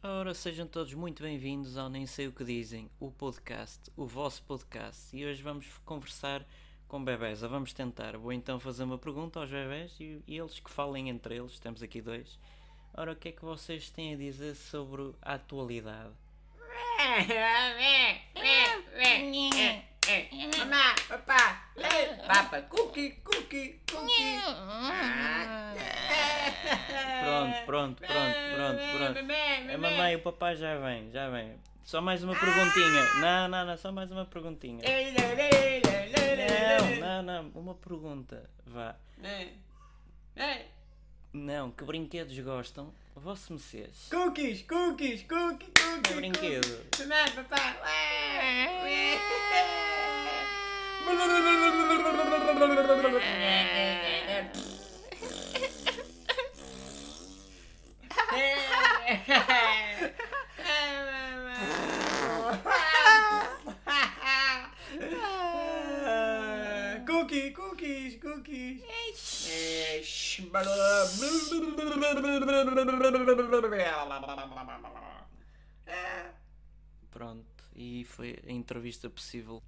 Ora, sejam todos muito bem-vindos ao Nem Sei O Que Dizem, o podcast, o vosso podcast. E hoje vamos conversar com bebés. Ou vamos tentar. Vou então fazer uma pergunta aos bebés e, e eles que falem entre eles. Temos aqui dois. Ora, o que é que vocês têm a dizer sobre a atualidade? Mamá, papá, papa, cookie, cookie, cookie. Pronto, pronto, pronto, pronto, pronto. A mamãe e o papai já vem, já vem. Só mais uma perguntinha. Não, não, não, só mais uma perguntinha. Não, não, não, uma pergunta. Vá. Não, que brinquedos gostam? Vosso Messias. Cookies, cookies, cookie, Que cookie. brinquedo? Mamãe, papá. Cookie, cookies, cookies. Pronto, e foi a entrevista possível.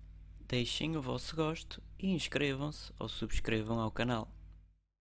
Deixem o vosso gosto e inscrevam-se ou subscrevam ao canal.